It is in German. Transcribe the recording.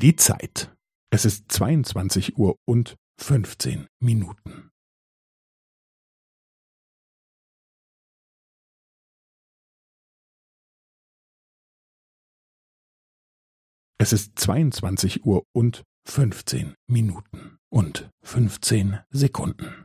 Die Zeit. Es ist 22 Uhr und 15 Minuten. Es ist 22 Uhr und 15 Minuten und 15 Sekunden.